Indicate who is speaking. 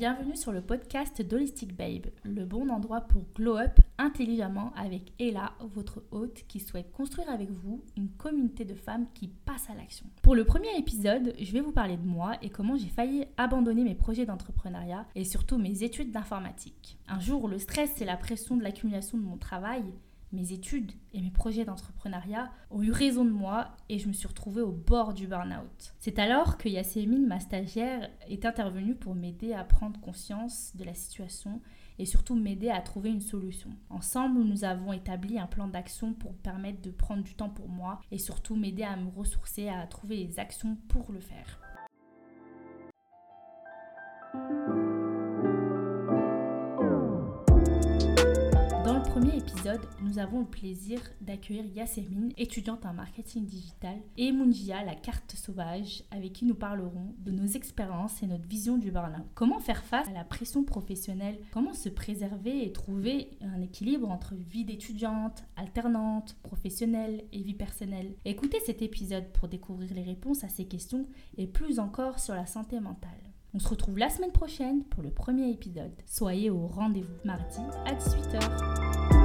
Speaker 1: bienvenue sur le podcast d'Holistic Babe, le bon endroit pour glow up intelligemment avec Ella, votre hôte qui souhaite construire avec vous une communauté de femmes qui passent à l'action. Pour le premier épisode, je vais vous parler de moi et comment j'ai failli abandonner mes projets d'entrepreneuriat et surtout mes études d'informatique. Un jour, le stress et la pression de l'accumulation de mon travail mes études et mes projets d'entrepreneuriat ont eu raison de moi et je me suis retrouvée au bord du burn-out. C'est alors que Yasémine, ma stagiaire, est intervenue pour m'aider à prendre conscience de la situation et surtout m'aider à trouver une solution. Ensemble, nous avons établi un plan d'action pour permettre de prendre du temps pour moi et surtout m'aider à me ressourcer, à trouver les actions pour le faire premier épisode, nous avons le plaisir d'accueillir Yasemine, étudiante en marketing digital, et Munjia, la carte sauvage, avec qui nous parlerons de nos expériences et notre vision du burn-out. Comment faire face à la pression professionnelle? Comment se préserver et trouver un équilibre entre vie d'étudiante, alternante, professionnelle et vie personnelle? Écoutez cet épisode pour découvrir les réponses à ces questions et plus encore sur la santé mentale. On se retrouve la semaine prochaine pour le premier épisode. Soyez au rendez-vous mardi à 18h.